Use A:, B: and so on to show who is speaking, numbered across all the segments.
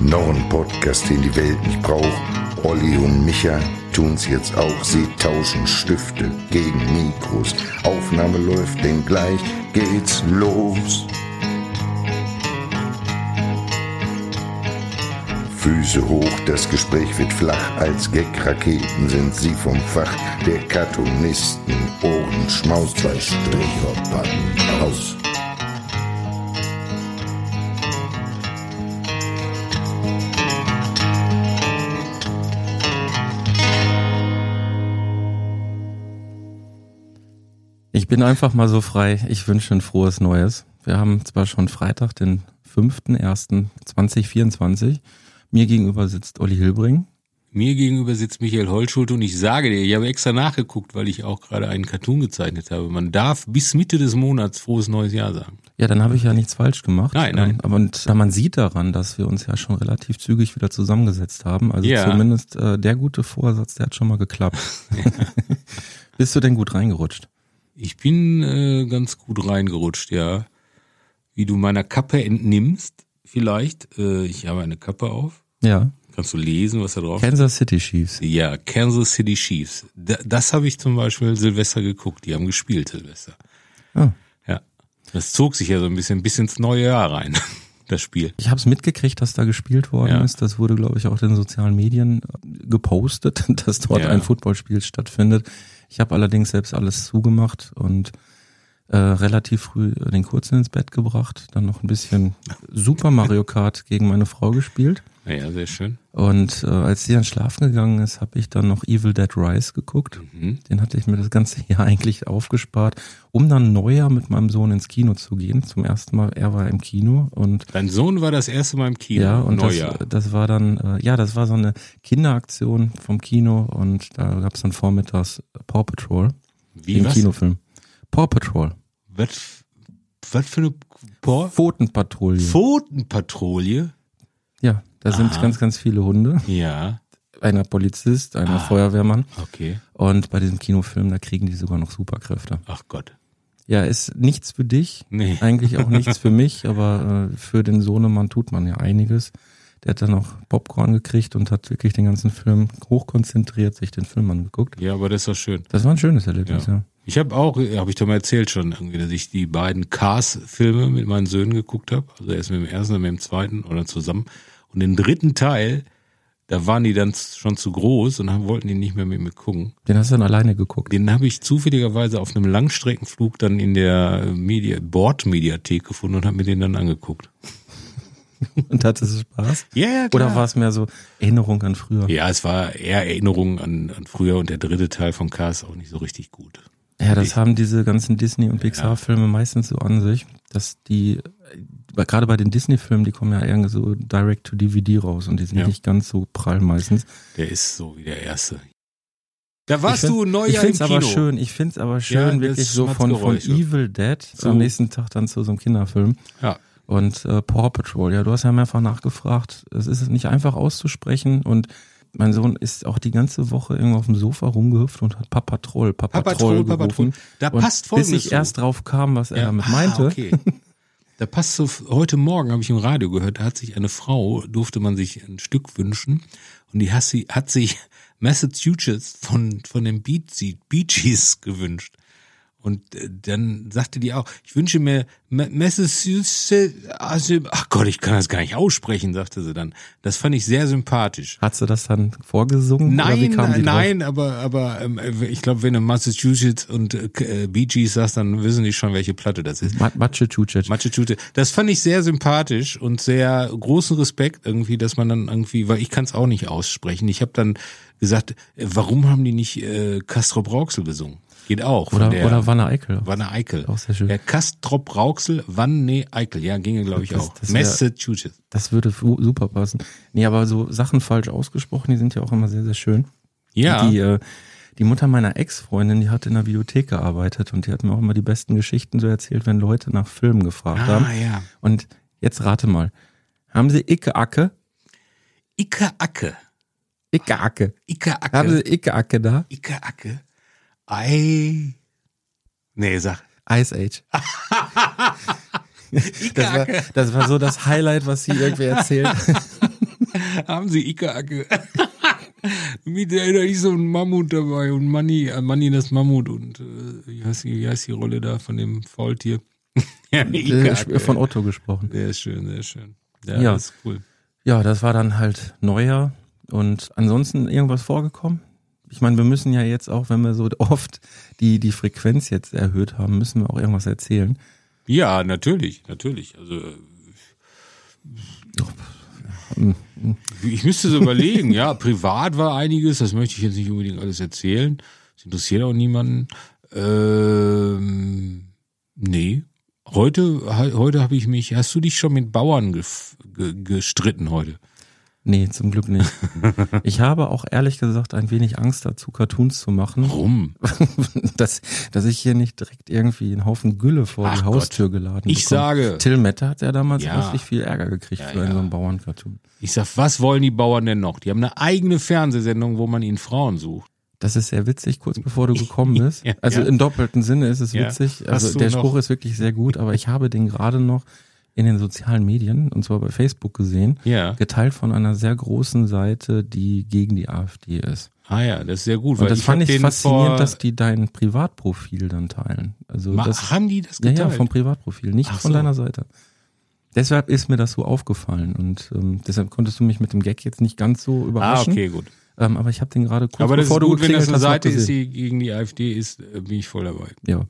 A: Noch ein Podcast, den die Welt nicht braucht. Olli und Micha tun's jetzt auch. Sie tauschen Stifte gegen Mikros. Aufnahme läuft, denn gleich geht's los. Füße hoch, das Gespräch wird flach. Als Gag-Raketen sind sie vom Fach der Cartoonisten. Ohren schmaus, zwei Strichhoppern raus.
B: Ich bin einfach mal so frei. Ich wünsche ein frohes Neues. Wir haben zwar schon Freitag, den 5.1.2024. Mir gegenüber sitzt Olli Hilbring.
C: Mir gegenüber sitzt Michael Holschult und ich sage dir, ich habe extra nachgeguckt, weil ich auch gerade einen Cartoon gezeichnet habe. Man darf bis Mitte des Monats frohes neues Jahr sagen.
B: Ja, dann habe ich ja nichts falsch gemacht.
C: Nein, nein.
B: Ähm, Aber und da man sieht daran, dass wir uns ja schon relativ zügig wieder zusammengesetzt haben. Also
C: Ja.
B: zumindest äh, der gute Vorsatz, der hat schon mal geklappt. Bist du denn gut reingerutscht?
C: Ich bin äh, ganz gut reingerutscht, ja. Wie du meiner Kappe entnimmst, vielleicht. Äh, ich habe eine Kappe auf.
B: Ja.
C: Kannst du lesen, was da drauf steht?
B: Kansas City Chiefs.
C: Ja, Kansas City Chiefs. Da, das habe ich zum Beispiel Silvester geguckt. Die haben gespielt Silvester.
B: Ah.
C: Ja. Das zog sich ja so ein bisschen bis ins neue Jahr rein, das Spiel.
B: Ich habe es mitgekriegt, dass da gespielt worden
C: Ja.
B: ist. Das wurde, glaube ich, auch in den sozialen Medien äh, gepostet, dass dort
C: Ja.
B: ein Footballspiel stattfindet. Ich habe allerdings selbst alles zugemacht und äh, relativ früh den Kurzen ins Bett gebracht, dann noch ein bisschen Super Mario Kart gegen meine Frau gespielt.
C: Ja, sehr schön.
B: Und äh, als sie dann schlafen gegangen ist, habe ich dann noch Evil Dead Rise geguckt.
C: Mhm.
B: Den hatte ich mir das ganze Jahr eigentlich aufgespart, um dann Neujahr mit meinem Sohn ins Kino zu gehen. Zum ersten Mal, er war im Kino und
C: Dein Sohn war das erste Mal im Kino.
B: ja, und das, das war dann, äh, ja, das war so eine Kinderaktion vom Kino und da gab's dann vormittags Paw Patrol,
C: Wie
B: den
C: was?
B: Kinofilm. Paw Patrol.
C: Was, was für eine Por
B: Pfotenpatrouille.
C: Pfotenpatrouille?
B: ja, da sind
C: Aha.
B: ganz, ganz viele Hunde.
C: Ja,
B: Einer Polizist, einer
C: Ah.
B: Feuerwehrmann.
C: okay.
B: Und bei diesem Kinofilm, da kriegen die sogar noch Superkräfte.
C: Ach Gott.
B: Ja, ist nichts für dich.
C: Nee.
B: Eigentlich auch nichts für mich, aber äh, für den Sohnemann tut man ja einiges. Der hat dann noch Popcorn gekriegt und hat wirklich den ganzen Film hochkonzentriert sich den Film angeguckt.
C: Ja, aber das doch schön.
B: Das war ein schönes Erlebnis, ja.
C: Ja. Ich habe auch, habe ich doch mal erzählt schon, irgendwie, dass ich die beiden Cars-Filme mit meinen Söhnen geguckt habe. Also erst mit dem ersten, dann mit dem zweiten oder zusammen. Und den dritten Teil, da waren die dann schon zu groß und dann wollten die nicht mehr mit mir gucken.
B: Den hast du dann alleine geguckt.
C: Den habe ich zufälligerweise auf einem Langstreckenflug dann in der Media, Bordmediathek gefunden und habe mir den dann angeguckt.
B: Und hattest du Spaß?
C: Ja, ja,
B: Oder war es mehr so Erinnerung an früher?
C: Ja, es war eher Erinnerung an, an früher und der dritte Teil von Cars auch nicht so richtig gut.
B: Ja, das haben diese ganzen Disney- und Pixar-Filme meistens so an sich, dass die, gerade bei den Disney-Filmen, die kommen ja irgendwie so direct to DVD raus und die sind
C: Ja.
B: nicht ganz so prall meistens.
C: Der ist so wie der erste. Da warst
B: ich find-
C: du
B: Ich
C: Neujahr
B: find's
C: im Kino.
B: aber schön, ich find's aber schön,
C: Ja,
B: wirklich so von, von. Evil Dead
C: So.
B: am nächsten Tag dann zu so einem Kinderfilm.
C: Ja.
B: Und äh, Paw Patrol, ja, du hast ja mehrfach nachgefragt. Es ist nicht einfach auszusprechen und mein Sohn ist auch die ganze Woche irgendwo auf dem Sofa rumgehüpft und hat Papa Troll, Papa,
C: Papa
B: Troll
C: Troll, Papa
B: gerufen.
C: Troll. Da
B: und
C: passt
B: Bis
C: Folgendes
B: ich
C: zu.
B: erst drauf kam, was er damit
C: Ah,
B: meinte.
C: okay. Da passt so, heute Morgen habe ich im Radio gehört, da hat sich eine Frau, durfte man sich ein Stück wünschen und die hat, sie, hat sich Massachusetts von, von den Bee Gees gewünscht. Und äh, dann sagte die auch, ich wünsche mir Ma- Massachusetts, also, ach Gott, ich kann das gar nicht aussprechen, sagte sie dann. Das fand ich sehr sympathisch.
B: Hat sie das dann vorgesungen?
C: Nein,
B: die drauf?
C: nein, aber aber ähm, ich glaube, wenn du Massachusetts und äh, Bee Gees sagst, dann wissen die schon, welche Platte das ist.
B: Ma- Matsche Chucic.
C: Machete. Das fand ich sehr sympathisch und sehr großen Respekt irgendwie, dass man dann irgendwie, weil ich kann es auch nicht aussprechen. Ich habe dann gesagt, äh, warum haben die nicht äh, Castrop Rauxel gesungen? Geht auch.
B: Oder,
C: der,
B: oder Wanne Eickel.
C: Wanne Eickel.
B: Auch sehr schön.
C: Ja, Castrop Rauxel, Wanne Eickel. Ja, ginge glaube ich
B: Das-
C: auch.
B: das wär-
C: Massachusetts.
B: Das würde super passen. Nee, aber so Sachen falsch ausgesprochen, die sind ja auch immer sehr, sehr schön.
C: Ja.
B: Die, äh, die Mutter meiner Ex-Freundin, die hat in der Bibliothek gearbeitet und die hat mir auch immer die besten Geschichten so erzählt, wenn Leute nach Filmen gefragt haben.
C: ah, ja.
B: Und jetzt rate mal. Haben sie Icke Acke?
C: Icke Acke.
B: Icke Acke.
C: Icke Acke.
B: Haben sie Icke Acke da?
C: Icke Acke. Ei. Nee, sag.
B: Ice Age. Das war, das war so das Highlight, was sie irgendwie erzählt.
C: Haben Sie Icke-Acke? Mit der da ist so ein Mammut dabei und Manni, äh, Manni das Mammut und äh, wie, heißt die, wie heißt die Rolle da von dem Faultier? ja, Icke-Acke.
B: Von Otto gesprochen.
C: Der ist schön, der ist schön. Ja,
B: Ja.
C: das ist cool.
B: Ja, das war dann halt Neujahr und ansonsten irgendwas vorgekommen. Ich meine, wir müssen ja jetzt auch, wenn wir so oft die, die Frequenz jetzt erhöht haben, müssen wir auch irgendwas erzählen.
C: Ja, natürlich, natürlich. Also äh, ich müsste so überlegen, ja, privat war einiges, das möchte ich jetzt nicht unbedingt alles erzählen. Das interessiert auch niemanden. Ähm, nee. Heute, he- heute habe ich mich, hast du dich schon mit Bauern ge, gestritten heute?
B: Nee, zum Glück nicht. Ich habe auch ehrlich gesagt ein wenig Angst dazu, Cartoons zu machen,
C: Warum?
B: dass, dass ich hier nicht direkt irgendwie einen Haufen Gülle vor
C: Ach
B: die
C: Gott.
B: Haustür geladen
C: Ich
B: bekomme.
C: sage-
B: Till Mette hat ja damals
C: Ja.
B: richtig viel Ärger gekriegt
C: Ja,
B: für einen
C: ja.
B: so einen Bauerncartoon.
C: Ich sag, was wollen die Bauern denn noch? Die haben eine eigene Fernsehsendung, wo man ihnen Frauen sucht.
B: Das ist sehr witzig, kurz bevor du gekommen bist. Also
C: ja.
B: im doppelten Sinne ist es witzig. Also der
C: noch-
B: Spruch ist wirklich sehr gut, aber ich habe den gerade noch in den sozialen Medien, und zwar bei Facebook gesehen,
C: Ja.
B: geteilt von einer sehr großen Seite, die gegen die AfD ist.
C: Ah ja, das ist sehr gut.
B: Und das fand ich faszinierend, dass die dein Privatprofil dann teilen. Also
C: Ma-
B: das,
C: haben die das
B: ja,
C: geteilt?
B: ja, vom Privatprofil, nicht
C: Ach
B: von
C: so.
B: deiner Seite. Deshalb ist mir das so aufgefallen und ähm, deshalb konntest du mich mit dem Gag jetzt nicht ganz so
C: ah,
B: überraschen.
C: okay, gut.
B: Ähm, aber ich habe den gerade kurz
C: Aber das ist
B: bevor du
C: gut, wenn das eine Seite ist, die gegen die AfD ist, äh, bin ich voll dabei.
B: Ja,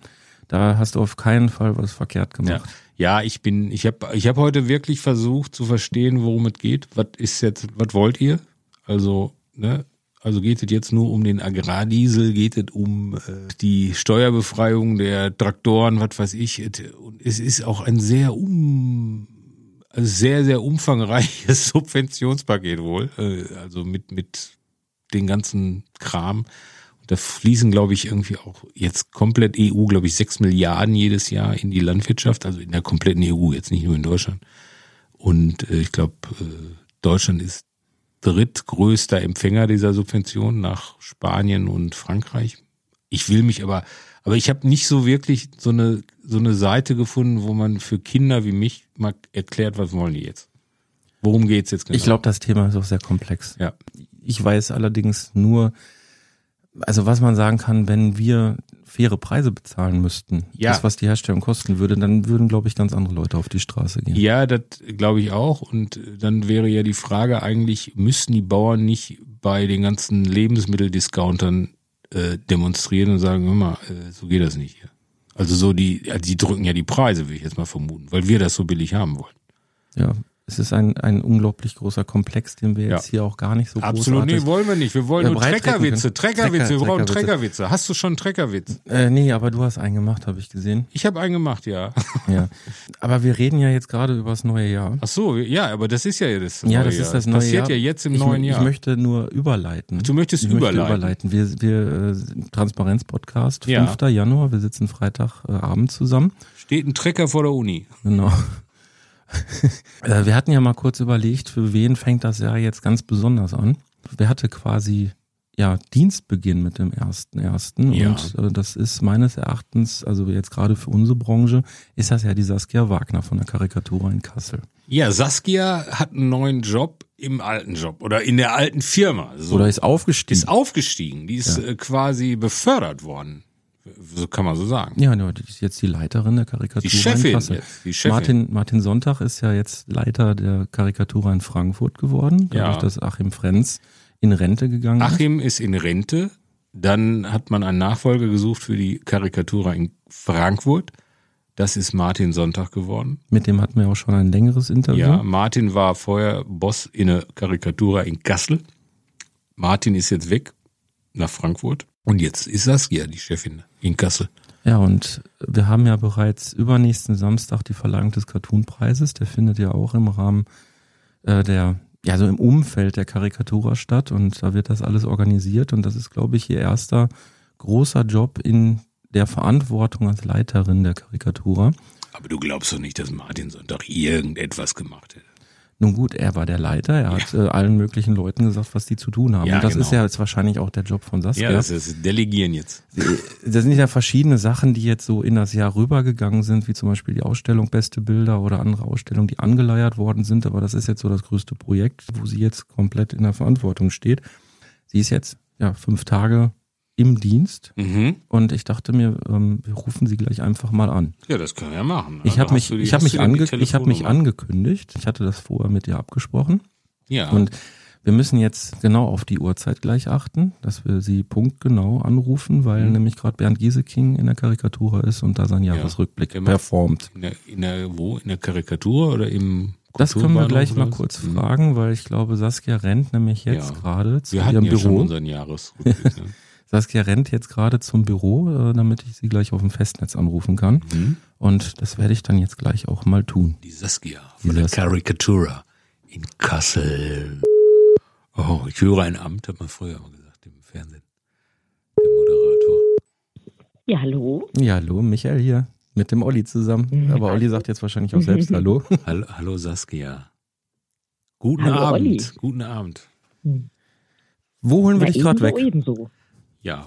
B: da hast du auf keinen Fall was verkehrt
C: Ja,
B: gemacht.
C: ja ich bin, ich habe ich hab heute wirklich versucht zu verstehen, worum es geht. Was ist jetzt, was wollt ihr? Also, ne? Also geht es jetzt nur um den Agrardiesel, geht es um äh, die Steuerbefreiung der Traktoren, was weiß ich. Und es ist auch ein sehr um, also sehr, sehr umfangreiches Subventionspaket wohl. Äh, also mit, mit den ganzen Kram. Da fließen, glaube ich, irgendwie auch jetzt komplett EU, glaube ich, sechs Milliarden jedes Jahr in die Landwirtschaft, also in der kompletten EU, jetzt nicht nur in Deutschland. Und äh, ich glaube, äh, Deutschland ist drittgrößter Empfänger dieser Subvention nach Spanien und Frankreich. Ich will mich aber, aber ich habe nicht so wirklich so eine so eine Seite gefunden, wo man für Kinder wie mich mal erklärt, was wollen die jetzt? Worum geht's jetzt genau?
B: Ich glaube, das Thema ist auch sehr komplex.
C: ja.
B: Ich weiß allerdings nur, also was man sagen kann, wenn wir faire Preise bezahlen müssten,
C: Ja.
B: das, was die Herstellung kosten würde, dann würden, glaube ich, ganz andere Leute auf die Straße gehen.
C: Ja, das glaube ich auch. Und dann wäre ja die Frage eigentlich, müssten die Bauern nicht bei den ganzen Lebensmitteldiscountern äh, demonstrieren und sagen, hör mal, äh, so geht das nicht hier. Also so die, die drücken ja die Preise, will ich jetzt mal vermuten, weil wir das so billig haben wollen.
B: Ja, es ist ein, ein unglaublich großer Komplex, den wir jetzt
C: Ja.
B: hier auch gar nicht so
C: Absolut, nee,
B: großartig...
C: wollen wir nicht. Wir wollen
B: Ja,
C: nur Treckerwitze. Treckerwitze, wir brauchen
B: Treckerwitze.
C: Hast du schon einen Treckerwitz?
B: Äh, nee, aber du hast einen gemacht, habe ich gesehen.
C: Ich habe einen gemacht, ja.
B: Ja. Aber wir reden ja jetzt gerade über das neue Jahr.
C: Ach so, ja, aber das ist ja das
B: Ja,
C: neue
B: das
C: Jahr.
B: ist das neue
C: passiert
B: Jahr.
C: ja jetzt im
B: ich,
C: neuen Jahr.
B: Ich möchte nur überleiten.
C: Du möchtest
B: ich möchte
C: überleiten.
B: überleiten. Wir, wir äh, Transparenz-Podcast,
C: Ja.
B: 5. Januar, wir sitzen Freitagabend äh, zusammen.
C: Steht ein Trecker vor der Uni.
B: Genau. Äh, wir hatten ja mal kurz überlegt, für wen fängt das Jahr jetzt ganz besonders an. Wer hatte quasi ja Dienstbeginn mit dem ersten ersten
C: Ja.
B: und äh, das ist meines Erachtens, also jetzt gerade für unsere Branche, ist das ja die Saskia Wagner von der Karikatur in Kassel.
C: Ja, Saskia hat einen neuen Job im alten Job oder in der alten Firma. So.
B: Oder ist aufgestiegen.
C: ist aufgestiegen. Die ist äh, quasi befördert worden. So kann man so sagen.
B: Ja, ja, die ist jetzt die Leiterin der Karikatur
C: Die Chefin
B: in Kassel.
C: jetzt, die Chefin.
B: Martin, Martin Sonntag ist ja jetzt Leiter der Karikatur in Frankfurt geworden,
C: Ja.
B: dadurch, dass Achim Frenz in Rente gegangen ist.
C: Achim ist in Rente. Dann hat man einen Nachfolger gesucht für die Karikatur in Frankfurt. Das ist Martin Sonntag geworden.
B: Mit dem hatten wir auch schon ein längeres Interview.
C: Ja, Martin war vorher Boss in der Karikatura in Kassel. Martin ist jetzt weg nach Frankfurt. Und jetzt ist Saskia die Chefin in Kassel.
B: Ja, und wir haben ja bereits übernächsten Samstag die Verleihung des Cartoonpreises. Der findet ja auch im Rahmen äh, der, ja, so im Umfeld der Karikatura statt und da wird das alles organisiert und das ist, glaube ich, ihr erster großer Job in der Verantwortung als Leiterin der Karikatura.
C: Aber du glaubst doch nicht, dass Martin Sonntag irgendetwas gemacht hätte.
B: Nun gut, er war der Leiter, er hat äh, allen möglichen Leuten gesagt, was die zu tun haben.
C: Ja,
B: und das
C: genau.
B: ist ja jetzt wahrscheinlich auch der Job von Saskia.
C: Ja, das ist Delegieren jetzt.
B: Das sind ja verschiedene Sachen, die jetzt so in das Jahr rübergegangen sind, wie zum Beispiel die Ausstellung Beste Bilder oder andere Ausstellungen, die angeleiert worden sind. Aber das ist jetzt so das größte Projekt, wo sie jetzt komplett in der Verantwortung steht. Sie ist jetzt ja fünf Tage im Dienst
C: Mhm.
B: und ich dachte mir, ähm, wir rufen sie gleich einfach mal an.
C: Ja, das können wir ja machen.
B: Ich
C: Also
B: habe mich,
C: die-
B: ich
C: hast
B: mich, ange ich hab mich angekündigt. Ich hatte das vorher mit dir abgesprochen.
C: Ja.
B: Und wir müssen jetzt genau auf die Uhrzeit gleich achten, dass wir sie punktgenau anrufen, weil
C: Mhm.
B: nämlich gerade Bernd Gieseking in der Karikatur ist und da sein Jahresrückblick
C: macht-
B: performt.
C: in, der, in der, wo? In der Karikatur oder im
B: Das können wir gleich mal kurz
C: Mhm.
B: fragen, weil ich glaube, Saskia rennt nämlich jetzt
C: Ja.
B: gerade zu
C: Wir hatten
B: ihrem
C: ja schon
B: Büro.
C: unseren Jahresrückblick. ne?
B: Saskia rennt jetzt gerade zum Büro, äh, damit ich sie gleich auf dem Festnetz anrufen kann.
C: Mhm.
B: Und das werde ich dann jetzt gleich auch mal tun.
C: Die Saskia
B: Die
C: von der
B: Saskia.
C: Karikatura in Kassel. Oh, ich höre ein Amt, hat man früher immer gesagt im Fernsehen. Der Moderator.
D: Ja, hallo.
B: Ja, hallo, Michael hier mit dem Olli zusammen.
D: Mhm.
B: Aber Olli sagt jetzt wahrscheinlich auch selbst Hallo.
C: Hallo, hallo Saskia. Guten
D: Hallo,
C: Abend.
D: Olli.
C: Guten Abend.
B: Wo holen wir
D: Ja,
B: dich gerade weg?
D: ebenso.
C: Ja.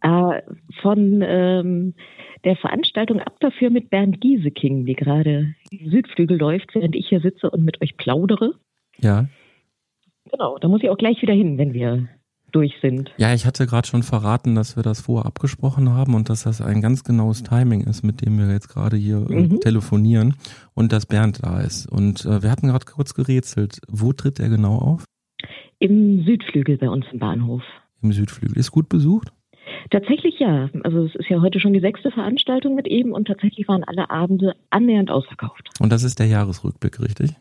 D: Äh, von ähm, der Veranstaltung ab dafür mit Bernd Gieseking, die gerade im Südflügel läuft, während ich hier sitze und mit euch plaudere.
B: Ja.
D: Genau, da muss ich auch gleich wieder hin, wenn wir durch sind.
B: Ja, ich hatte gerade schon verraten, dass wir das vorher abgesprochen haben und dass das ein ganz genaues Timing ist, mit dem wir jetzt gerade hier
D: Mhm.
B: telefonieren und dass Bernd da ist. Und äh, wir hatten gerade kurz gerätselt, wo tritt er genau auf?
D: Im Südflügel bei uns im Bahnhof.
B: Im Südflügel. Ist gut besucht?
D: Tatsächlich ja. Also es ist ja heute schon die sechste Veranstaltung mit ihm und tatsächlich waren alle Abende annähernd ausverkauft.
B: Und das ist der Jahresrückblick, richtig?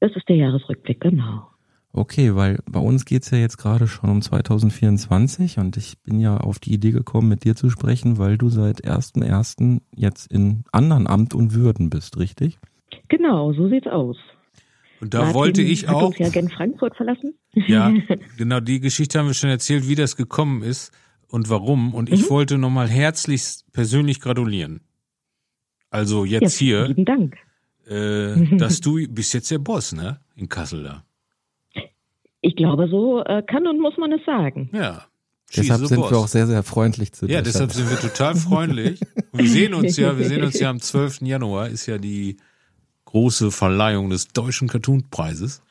D: Das ist der Jahresrückblick, genau.
B: Okay, weil bei uns geht's ja jetzt gerade schon um 2024 und ich bin ja auf die Idee gekommen, mit dir zu sprechen, weil du seit 1.1. jetzt in anderen Amt und Würden bist, richtig?
D: Genau, so sieht's aus.
C: Und da
D: Martin
C: wollte ich
D: hat
C: auch.
D: uns ja gen Frankfurt verlassen.
C: Ja, genau, die Geschichte haben wir schon erzählt, wie das gekommen ist und warum. Und ich
D: Mhm.
C: wollte nochmal herzlichst persönlich gratulieren. Also jetzt
D: ja,
C: hier,
D: Vielen Dank.
C: äh, dass du bist jetzt der Boss, ne? In Kassel da.
D: Ich glaube, so äh, kann und muss man es sagen.
C: Ja. She's
B: Deshalb sind
C: boss.
B: wir auch sehr, sehr freundlich zu dir.
C: Ja, deshalb sind wir total freundlich. Und wir sehen uns ja, wir sehen uns ja am 12. Januar, ist ja die große Verleihung des Deutschen Cartoon-Preises.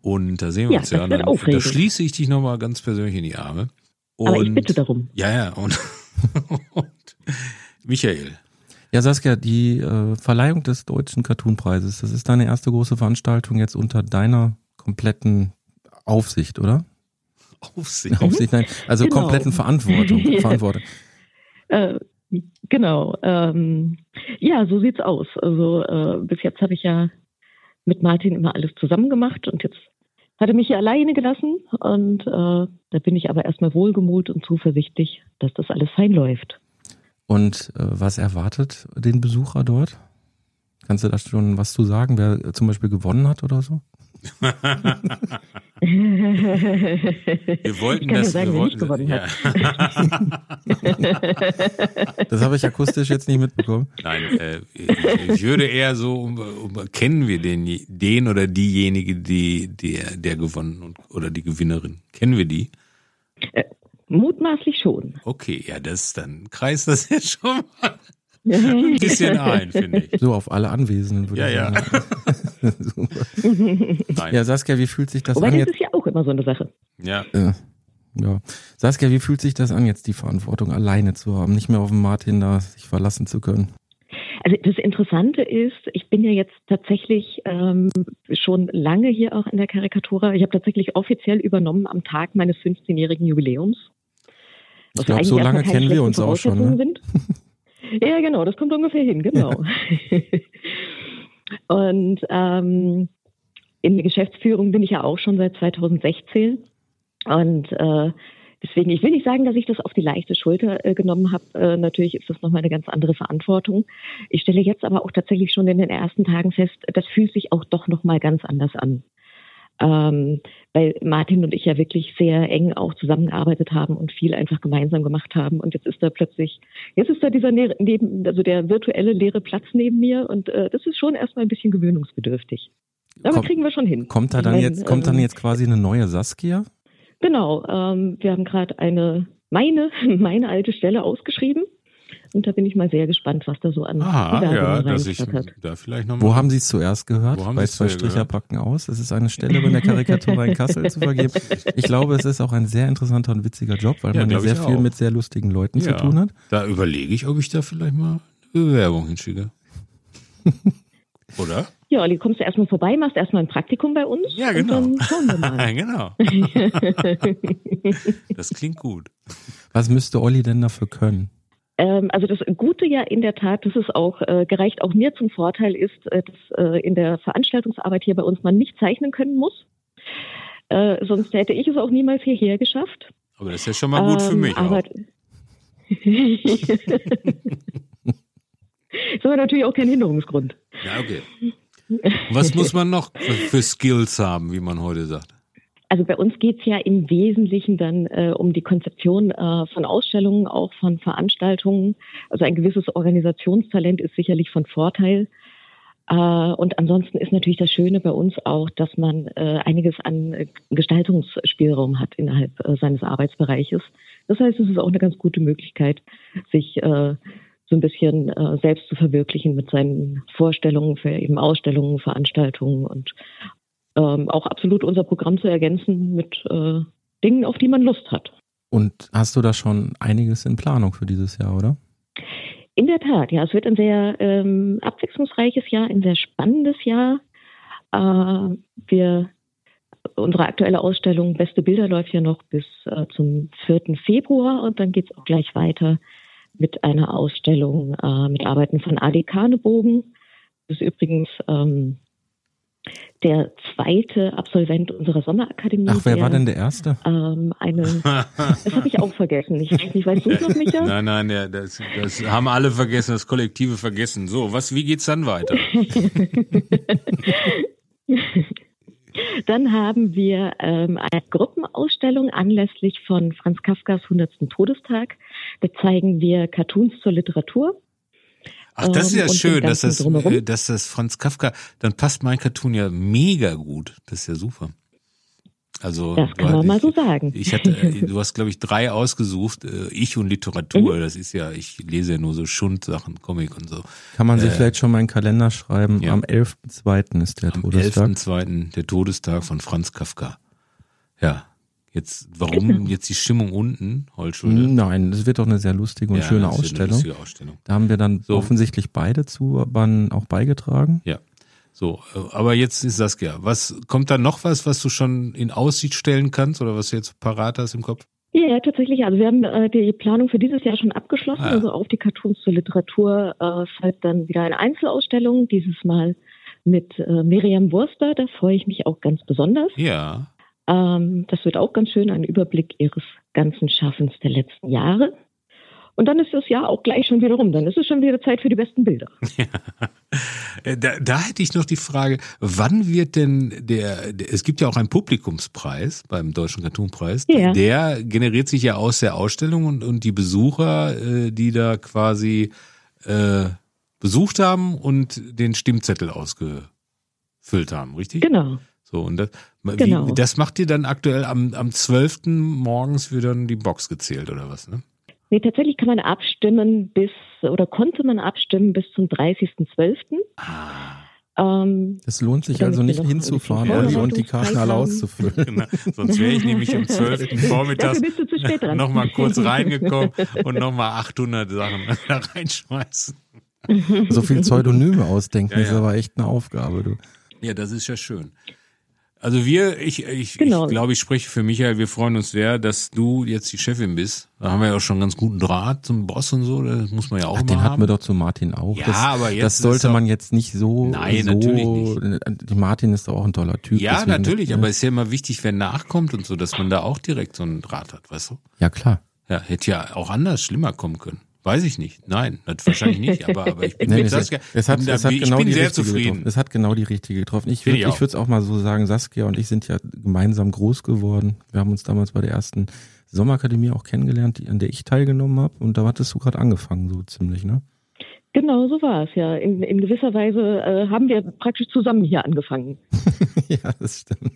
C: Und da sehen wir
D: Ja,
C: uns ja. dann, da schließe ich dich nochmal ganz persönlich in die Arme. Und,
D: Aber ich bitte darum.
C: Ja, ja. Und, und Michael.
B: Ja, Saskia, die äh, Verleihung des Deutschen Cartoonpreises, das ist deine erste große Veranstaltung jetzt unter deiner kompletten Aufsicht, oder?
C: Aufsicht.
B: Aufsicht, nein, also
D: Genau.
B: kompletten Verantwortung. Verantwortung.
D: Äh, genau. Ähm, ja, so sieht's aus. Also äh, bis jetzt habe ich ja mit Martin immer alles zusammen gemacht und jetzt hat er mich hier alleine gelassen und äh, da bin ich aber erstmal wohlgemut und zuversichtlich, dass das alles fein läuft.
B: Und äh, was erwartet den Besucher dort? Kannst du da schon was zu sagen, wer zum Beispiel gewonnen hat oder so?
C: Wir wollten das,
D: sagen,
C: wir wollten,
D: gewonnen.
B: Das habe ich akustisch jetzt nicht mitbekommen.
C: Nein, äh, ich, würde eher so, um, um, kennen wir den, den oder diejenige, die, der, der gewonnen und, oder die Gewinnerin? Kennen wir die?
D: Mutmaßlich schon.
C: Okay, ja, das, dann kreist das jetzt schon mal ein bisschen ein, finde ich.
B: So auf alle Anwesenden würde
C: Ja,
B: ich
C: ja.
B: sagen. Super.
C: Nein.
B: Ja, Saskia, wie fühlt sich das
D: Wobei
B: an
D: das
B: jetzt?
D: ist ja auch immer so eine Sache.
C: Ja,
B: ja. Saskia, wie fühlt sich das an, jetzt die Verantwortung alleine zu haben, nicht mehr auf den Martin da sich verlassen zu können?
D: Also das Interessante ist, ich bin ja jetzt tatsächlich ähm, schon lange hier auch in der Karikatura. Ich habe tatsächlich offiziell übernommen am Tag meines 15-jährigen Jubiläums.
B: Ich
D: Was
B: glaube,
D: eigentlich
B: so lange kennen wir uns auch schon. Ne?
D: Ja, genau, das kommt ungefähr hin, genau. Und ähm, in der Geschäftsführung bin ich ja auch schon seit 2016. Und äh, deswegen, ich will nicht sagen, dass ich das auf die leichte Schulter äh, genommen habe. Äh, natürlich ist das nochmal eine ganz andere Verantwortung. Ich stelle jetzt aber auch tatsächlich schon in den ersten Tagen fest, das fühlt sich auch doch nochmal ganz anders an. Ähm, weil Martin und ich ja wirklich sehr eng auch zusammengearbeitet haben und viel einfach gemeinsam gemacht haben. Und jetzt ist da plötzlich, jetzt ist da dieser ne neben, also der virtuelle leere Platz neben mir und äh, das ist schon erstmal ein bisschen gewöhnungsbedürftig. Aber
B: Komm-
D: kriegen wir schon hin.
B: Kommt da dann
D: mein,
B: jetzt, kommt dann
D: ähm,
B: jetzt quasi eine neue Saskia?
D: Genau, ähm, wir haben gerade eine, meine, meine alte Stelle ausgeschrieben. Und da bin ich mal sehr gespannt, was da so an
C: Aha, ja, dass ich da vielleicht noch
B: Wo haben Sie es zuerst gehört? Bei zwei Stricher
C: gehört?
B: packen aus. Es ist eine Stelle bei der Karikatur in Kassel zu vergeben. Ich glaube, es ist auch ein sehr interessanter und witziger Job, weil
C: Ja,
B: man ja sehr viel
C: auch.
B: mit sehr lustigen Leuten
C: Ja.
B: zu tun hat.
C: Da überlege ich, ob ich da vielleicht mal eine Bewerbung hinschicke. Oder?
D: Ja, Olli, kommst du erstmal vorbei, machst erstmal ein Praktikum bei uns.
C: Ja, genau.
D: Und dann schauen wir mal.
C: genau. Das klingt gut.
B: Was müsste Olli denn dafür können?
D: Ähm, also das Gute ja in der Tat, dass es auch äh, gereicht auch mir zum Vorteil ist, äh, dass äh, in der Veranstaltungsarbeit hier bei uns man nicht zeichnen können muss. Äh, sonst hätte ich es auch niemals hierher geschafft.
C: Aber das ist ja schon mal gut für
D: Ähm,
C: mich.
D: Aber
C: Auch.
D: ist aber natürlich auch kein Hinderungsgrund.
C: Ja, okay. Was muss man noch für Skills haben, wie man heute sagt?
D: Also bei uns geht's ja im Wesentlichen dann äh, um die Konzeption äh, von Ausstellungen, auch von Veranstaltungen. Also ein gewisses Organisationstalent ist sicherlich von Vorteil. Äh, und ansonsten ist natürlich das Schöne bei uns auch, dass man äh, einiges an äh, Gestaltungsspielraum hat innerhalb äh, seines Arbeitsbereiches. Das heißt, es ist auch eine ganz gute Möglichkeit, sich äh, so ein bisschen äh, selbst zu verwirklichen mit seinen Vorstellungen für eben Ausstellungen, Veranstaltungen und ähm, auch absolut unser Programm zu ergänzen mit äh, Dingen, auf die man Lust hat.
B: Und hast du da schon einiges in Planung für dieses Jahr, oder?
D: In der Tat, ja, es wird ein sehr ähm, abwechslungsreiches Jahr, ein sehr spannendes Jahr. Äh, wir, unsere aktuelle Ausstellung Beste Bilder läuft ja noch bis äh, zum 4. Februar und dann geht es auch gleich weiter mit einer Ausstellung äh, mit Arbeiten von Adi Karnebogen. Das ist übrigens ähm, der zweite Absolvent unserer Sommerakademie.
B: Ach, wer
D: der,
B: war denn der Erste?
D: Ähm, eine, das habe ich auch vergessen. Ich weiß nicht, weißt du es noch, Micha?
C: Nein, nein, ja, das, das haben alle vergessen, das Kollektive vergessen. So, was, wie geht's dann weiter?
D: Dann haben wir ähm, eine Gruppenausstellung anlässlich von Franz Kafkas 100. Todestag. Da zeigen wir Cartoons zur Literatur.
C: Ach, das ist ja schön, dass das,
D: Drumherum.
C: äh, dass das Franz Kafka, dann passt mein Cartoon ja mega gut. Das ist ja super. Also,
D: Das kann man mal
C: hattest-
D: so sagen.
C: Ich hatte, äh, du hast, glaube ich, drei ausgesucht. äh, Ich und Literatur.
D: Mhm.
C: Das ist ja, ich lese ja nur so Schundsachen, Comic und so.
B: Kann man sich
C: Äh,
B: vielleicht schon mal in den Kalender schreiben?
C: ja.
B: Am 11.2. ist der
C: Am
B: Todestag.
C: 11.2. der Todestag von Franz Kafka. Ja. Jetzt, warum jetzt die Stimmung unten, Holzschulde?
B: Nein, das wird doch eine sehr lustige und
C: Ja,
B: schöne Ausstellung.
C: lustige Ausstellung.
B: Da haben wir dann
C: So.
B: offensichtlich beide zu wann auch beigetragen.
C: Ja. So, äh, aber jetzt ist Saskia. Was kommt da noch was, was du schon in Aussicht stellen kannst oder was du jetzt parat hast im Kopf?
D: Ja, ja, tatsächlich. Also wir haben äh, die Planung für dieses Jahr schon abgeschlossen.
C: Ah.
D: Also auf die Cartoons zur Literatur äh, folgt dann wieder eine Einzelausstellung, dieses Mal mit äh, Miriam Wurster. Da freue ich mich auch ganz besonders.
C: Ja.
D: Ähm, das wird auch ganz schön, ein Überblick ihres ganzen Schaffens der letzten Jahre. Und dann ist das Jahr auch gleich schon wieder rum. Dann ist es schon wieder Zeit für die besten Bilder.
C: Äh, Da, da hätte ich noch die Frage, wann wird denn der, es gibt ja auch einen Publikumspreis beim Deutschen Cartoonpreis,
D: Ja.
C: der generiert sich ja aus der Ausstellung und, und die Besucher, äh, die da quasi äh, besucht haben und den Stimmzettel ausgefüllt haben, richtig?
D: Genau.
C: So, und das, wie,
D: Genau.
C: das macht ihr dann aktuell am, am 12. morgens wird dann die Box gezählt oder was, ne?
D: Nee, tatsächlich kann man abstimmen bis, oder konnte man abstimmen bis zum 30.12.
C: Ah.
D: Ähm,
B: Es lohnt sich also nicht hinzufahren, Olli, und die Karten alle auszufüllen.
C: Genau. Sonst wäre ich nämlich am 12. Vormittags
D: Dafür bist du zu spät dran.
C: nochmal kurz reingekommen und nochmal 800 Sachen da reinschmeißen.
B: So viel Pseudonyme ausdenken
C: Ja,
B: ist
C: ja.
B: aber echt eine Aufgabe, du.
C: Ja, das ist ja schön. Also wir, ich, ich,
D: Genau.
C: ich glaube, ich spreche für Michael, wir freuen uns sehr, dass du jetzt die Chefin bist. Da haben wir ja auch schon einen ganz guten Draht zum Boss und so, das muss man ja auch
B: Ach,
C: mal
B: den hatten
C: haben.
B: wir doch zu Martin auch.
C: Ja,
B: das,
C: aber jetzt
B: das sollte
C: doch-
B: man jetzt nicht so.
C: Nein,
B: so,
C: natürlich nicht.
B: Die Martin ist doch auch ein toller Typ.
C: ja, natürlich, aber es ist ja immer wichtig, wer nachkommt und so, dass man da auch direkt so einen Draht hat, weißt du?
B: Ja, klar.
C: Ja, hätte ja auch anders schlimmer kommen können. Weiß ich nicht. Nein, das wahrscheinlich nicht, aber, aber ich bin
B: Nee,
C: mit Saskia,
B: es hat, es hat
C: ich
B: genau
C: bin
B: die
C: sehr
B: richtige
C: zufrieden.
B: getroffen. Es hat genau die richtige getroffen. Ich würde es auch mal so sagen, Saskia und ich sind ja gemeinsam groß geworden. Wir haben uns damals bei der ersten Sommerakademie auch kennengelernt, die, an der ich teilgenommen habe. Und da hattest du gerade angefangen, so ziemlich, ne?
D: Genau, so war es ja. In, in gewisser Weise äh, haben wir praktisch zusammen hier angefangen.
B: ja, das stimmt.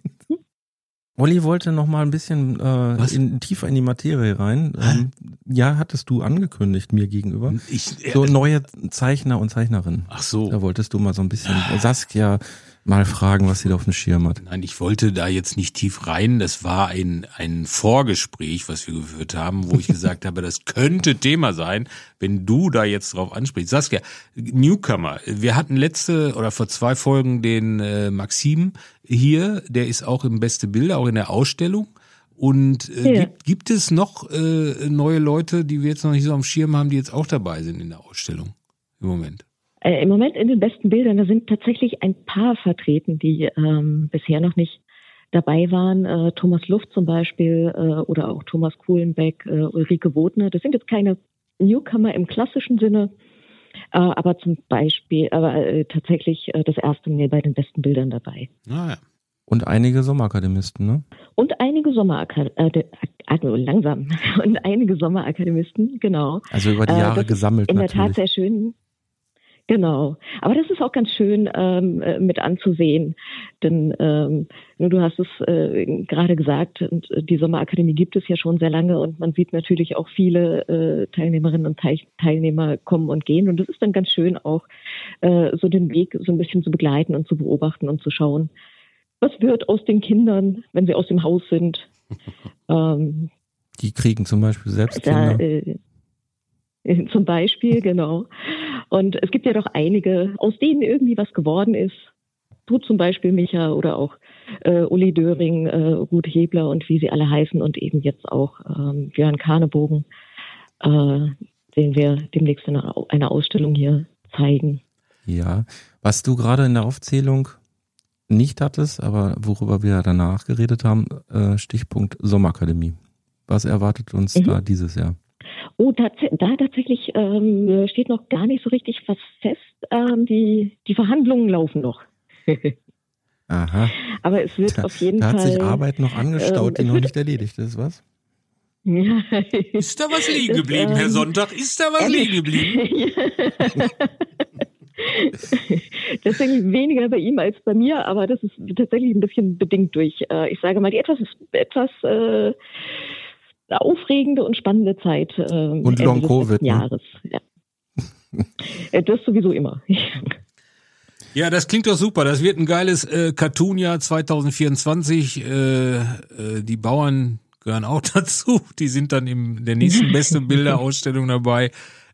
B: Olli wollte noch mal ein bisschen äh, in, tiefer in die Materie rein. Ähm, ja, hattest du angekündigt mir gegenüber.
C: Ich, äh,
B: So neue Zeichner und Zeichnerinnen.
C: ach so.
B: Da wolltest du mal so ein bisschen Saskia mal fragen, was sie da auf dem Schirm hat.
C: Nein, ich wollte da jetzt nicht tief rein. Das war ein, ein Vorgespräch, was wir geführt haben, wo ich gesagt habe, das könnte Thema sein, wenn du da jetzt drauf ansprichst. Saskia, Newcomer. Wir hatten letzte oder vor zwei Folgen den äh, Maxim hier. Der ist auch im Beste Bilder, auch in der Ausstellung. Und äh,
D: Ja.
C: gibt, gibt es noch äh, neue Leute, die wir jetzt noch nicht so am Schirm haben, die jetzt auch dabei sind in der Ausstellung im Moment?
D: Äh, Im Moment in den besten Bildern, da sind tatsächlich ein paar vertreten, die ähm, bisher noch nicht dabei waren. Äh, Thomas Luft zum Beispiel äh, oder auch Thomas Kuhlenbeck, äh, Ulrike Wodner. Das sind jetzt keine Newcomer im klassischen Sinne, äh, aber zum Beispiel, aber äh, tatsächlich äh, das erste Mal bei den besten Bildern dabei.
C: Naja.
B: Und einige Sommerakademisten, ne?
D: Und einige Sommerakademisten, äh, de- langsam, und einige Sommerakademisten, genau.
B: Also über die
D: Äh,
B: Jahre
D: ist
B: gesammelt
D: In der Tat
B: natürlich.
D: sehr schön. Genau. Aber das ist auch ganz schön ähm, äh, mit anzusehen. Denn ähm, du hast es äh, gerade gesagt, und äh, die Sommerakademie gibt es ja schon sehr lange und man sieht natürlich auch viele äh, Teilnehmerinnen und Teil Teilnehmer kommen und gehen. Und es ist dann ganz schön auch äh, so den Weg so ein bisschen zu begleiten und zu beobachten und zu schauen, was wird aus den Kindern, wenn sie aus dem Haus sind. ähm,
B: Die kriegen zum Beispiel selbst
D: da,
B: Kinder.
D: Äh, zum Beispiel, genau. Und es gibt ja doch einige, aus denen irgendwie was geworden ist. Du zum Beispiel, Micha, oder auch äh, Uli Döring, äh, Ruth Hebler und wie sie alle heißen und eben jetzt auch ähm, Björn Karnebogen, äh, den wir demnächst in einer, einer Ausstellung hier zeigen.
B: Ja. Was du gerade in der Aufzählung nicht hattest, aber worüber wir danach geredet haben, äh, Stichpunkt Sommerakademie. Was erwartet uns
D: Mhm.
B: da dieses Jahr?
D: Oh, tats da tatsächlich ähm, steht noch gar nicht so richtig was fest. Ähm, die, die Verhandlungen laufen noch.
B: Aha.
D: Aber es wird
B: Da,
D: auf jeden
B: da hat
D: Fall.
B: sich Arbeit noch angestaut,
D: ähm,
B: die noch nicht erledigt ist, was?
D: Ja.
C: Ist da was liegen
D: Das,
C: geblieben, Herr
D: ähm,
C: Sonntag? Ist da was liegen geblieben?
D: Tatsächlich weniger bei ihm als bei mir, aber das ist tatsächlich ein bisschen bedingt durch, äh, ich sage mal, die etwas, etwas äh, aufregende und spannende Zeit äh,
B: Und Long
D: des
B: Covid,
D: letzten
B: ne?
D: Jahres. Ja. Äh, das sowieso immer.
C: Ja, das klingt doch super. Das wird ein geiles äh, Cartoon-Jahr 2024. Äh, äh, die Bauern gehören auch dazu. Die sind dann in der nächsten beste Bilder-Ausstellung dabei.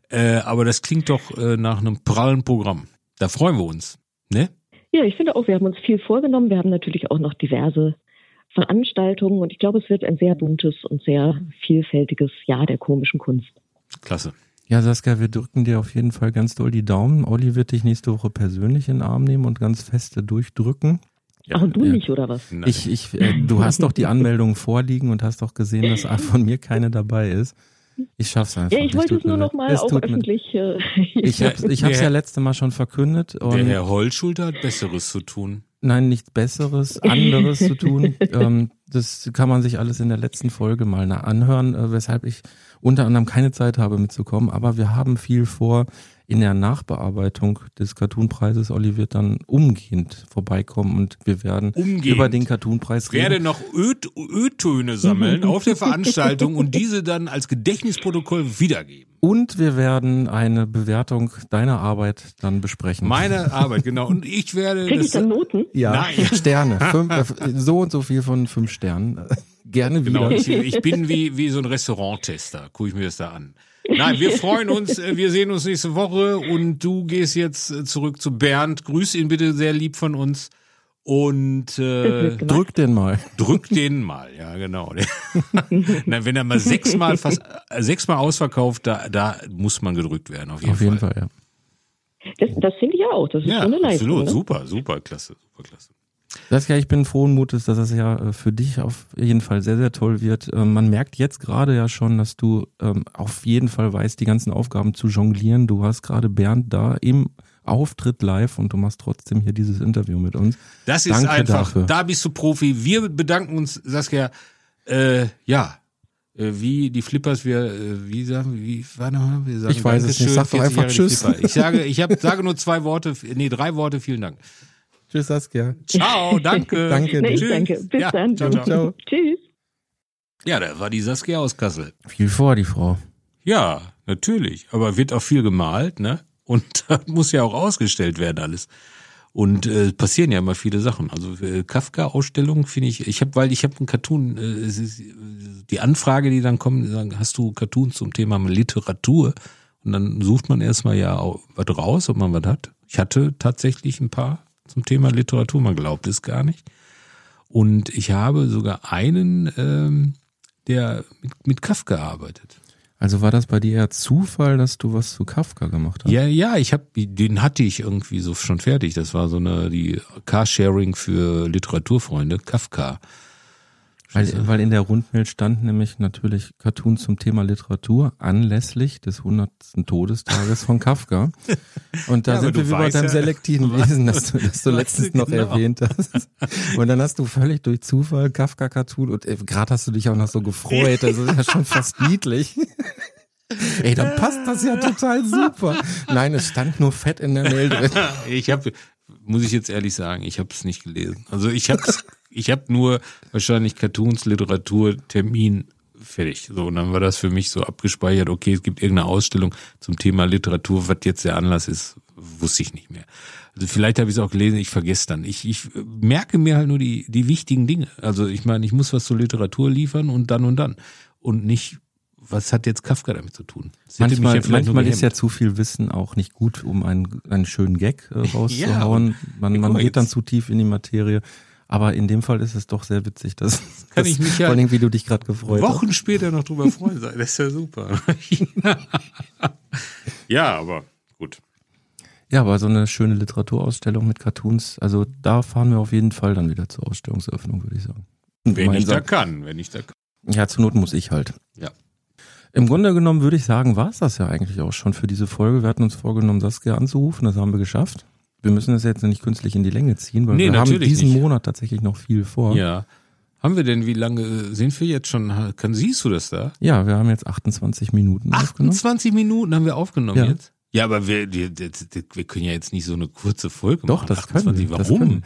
C: Äh, aber das klingt doch äh, nach einem prallen Programm. Da freuen wir uns. Ne?
D: Ja, ich finde auch, wir haben uns viel vorgenommen. Wir haben natürlich auch noch diverse Veranstaltungen und ich glaube, es wird ein sehr buntes und sehr vielfältiges Jahr der komischen Kunst.
C: Klasse.
B: Ja, Saskia, wir drücken dir auf jeden Fall ganz doll die Daumen. Olli wird dich nächste Woche persönlich in den Arm nehmen und ganz feste durchdrücken.
D: Ach, und du
B: ja.
D: nicht, oder was?
B: Ich, ich, äh, du hast doch die Anmeldung vorliegen und hast doch gesehen, dass von mir keine dabei ist. Ich schaff's einfach.
D: Ja, ich wollte es nur noch mal
B: Es
D: auch öffentlich. Äh,
B: Ich hab's, ich hab's
C: Der-
B: ja letzte Mal schon verkündet
C: der
B: und
C: Herr Hollschulter hat Besseres zu tun.
B: Nein, nichts Besseres, anderes zu tun. Ähm, das kann man sich alles in der letzten Folge mal anhören, äh, weshalb ich unter anderem keine Zeit habe mitzukommen. Aber wir haben viel vor in der Nachbearbeitung des Cartoonpreises. Olli wird dann umgehend vorbeikommen und wir werden
C: Umgehend.
B: über den Cartoonpreis reden.
C: werde noch Ö-Töne sammeln auf der Veranstaltung und diese dann als Gedächtnisprotokoll wiedergeben.
B: Und wir werden eine Bewertung deiner Arbeit dann besprechen.
C: Meine Arbeit, genau. Und ich werde
D: Kriege ich
C: das,
D: dann Noten?
B: ja,
C: Nein.
B: Sterne. Fünf, äh, so und so viel von fünf Sternen. Gerne wieder.
C: Genau, ich, ich bin wie, wie so ein Restauranttester. Gucke ich mir das da an. Nein, wir freuen uns. äh, Wir sehen uns nächste Woche und du gehst jetzt äh, zurück zu Bernd. Grüß ihn bitte sehr lieb von uns und äh.
B: Drück den mal.
C: drück den mal. Ja, genau. Na, wenn er mal sechsmal fast äh, sechsmal ausverkauft, da, da muss man gedrückt werden. Auf jeden,
B: Auf jeden
C: Fall.
B: Fall, ja.
D: Das, das finde ich ja auch. Das ist
C: Ja,
D: schon eine Leistung.
C: absolut.
D: Ne?
C: Super, super, klasse, super, klasse.
B: Saskia, ich bin frohen Mutes, dass es ja äh, für dich auf jeden Fall sehr, sehr toll wird. Ähm, Man merkt jetzt gerade ja schon, dass du ähm, auf jeden Fall weißt, die ganzen Aufgaben zu jonglieren. Du hast gerade Bernd da im Auftritt live und du machst trotzdem hier dieses Interview mit uns.
C: Das ist
B: Danke
C: einfach,
B: dafür.
C: da bist du Profi. Wir bedanken uns, Saskia. Äh, ja, Äh, wie die Flippers, wir, äh, wie sagen, wie war nochmal? Wir sagen
B: Ich weiß es nicht. Sag doch
C: 40
B: einfach Tschüss.
C: Ich sage, ich hab, sage nur zwei Worte, nee, drei Worte, vielen Dank.
B: Tschüss, Saskia.
C: Ciao, danke.
B: Danke.
D: Nee, ich
C: Tschüss.
D: danke. Bis
C: Ja,
D: dann.
C: ciao, ciao.
B: Ciao.
D: Tschüss.
C: Ja, da war die Saskia aus Kassel.
B: Viel vor, die Frau.
C: Ja, natürlich. Aber wird auch viel gemalt, ne? Und das muss ja auch ausgestellt werden alles. Und äh, passieren ja immer viele Sachen. Also äh, Kafka-Ausstellung finde ich, ich habe, weil ich habe einen Cartoon, äh, es ist, die Anfrage, die dann kommt, die sagen, hast du Cartoons zum Thema Literatur? Und dann sucht man erstmal ja auch was raus, ob man was hat. Ich hatte tatsächlich ein paar zum Thema Literatur, man glaubt es gar nicht. Und ich habe sogar einen, ähm, der mit, mit Kafka arbeitet.
B: Also war das bei dir eher Zufall, dass du was zu Kafka gemacht hast?
C: Ja, ja, ich habe den hatte ich irgendwie so schon fertig. Das war so eine die Carsharing für Literaturfreunde, Kafka.
B: Weil, weil in der Rundmail stand nämlich natürlich Cartoon zum Thema Literatur anlässlich des 100. Todestages von Kafka. Und da
C: Ja,
B: sind wir wie bei deinem
C: ja-
B: selektiven Lesen, das du, das du letztens noch
C: genau.
B: erwähnt hast. Und dann hast du völlig durch Zufall Kafka-Cartoon und äh, gerade hast du dich auch noch so gefreut. Das ist ja schon fast niedlich. Ey, dann passt das ja total super. Nein, es stand nur fett in der Mail drin.
C: Ich habe, muss ich jetzt ehrlich sagen, ich habe es nicht gelesen. Also ich habe ich habe nur wahrscheinlich Cartoons, Literatur, Termin fertig. So und dann war das für mich so abgespeichert. Okay, es gibt irgendeine Ausstellung zum Thema Literatur. Was jetzt der Anlass ist, wusste ich nicht mehr. Also vielleicht habe ich es auch gelesen, ich vergesse dann. Ich, ich merke mir halt nur die die wichtigen Dinge. Also ich meine, ich muss was zur Literatur liefern und dann und dann und nicht was hat jetzt Kafka damit zu tun? Das
B: Manchmal,
C: ja
B: manchmal ist ja zu viel Wissen auch nicht gut, um einen, einen schönen Gag äh, rauszuhauen. man
C: guck
B: man
C: mal
B: geht dann zu tief in die Materie. Aber in dem Fall ist es doch sehr witzig, dass,
C: Kann
B: dass
C: ich mich ja
B: vor allem, wie du dich gerade gefreut hast.
C: Wochen später noch drüber freuen. Das ist ja super. ja, aber gut.
B: Ja, aber so eine schöne Literaturausstellung mit Cartoons, also da fahren wir auf jeden Fall dann wieder zur Ausstellungseröffnung, würde ich sagen.
C: Wenn ich da kann, wenn ich da kann.
B: Ja, zur Not muss ich halt.
C: Ja.
B: Im Grunde genommen würde ich sagen, war es das ja eigentlich auch schon für diese Folge. Wir hatten uns vorgenommen, Saskia anzurufen, das haben wir geschafft. Wir müssen das jetzt nicht künstlich in die Länge ziehen, weil
C: Nee,
B: wir haben diesen
C: nicht.
B: Monat tatsächlich noch viel vor.
C: Ja. Haben wir denn, wie lange äh, sind wir jetzt schon? Kann, siehst du das da?
B: Ja, wir haben jetzt 28 Minuten aufgenommen.
C: 28 Minuten haben wir aufgenommen
B: Ja.
C: jetzt? Ja, aber wir, wir, wir können ja jetzt nicht so eine kurze Folge
B: Doch,
C: machen.
B: das können wir.
C: Warum?
B: können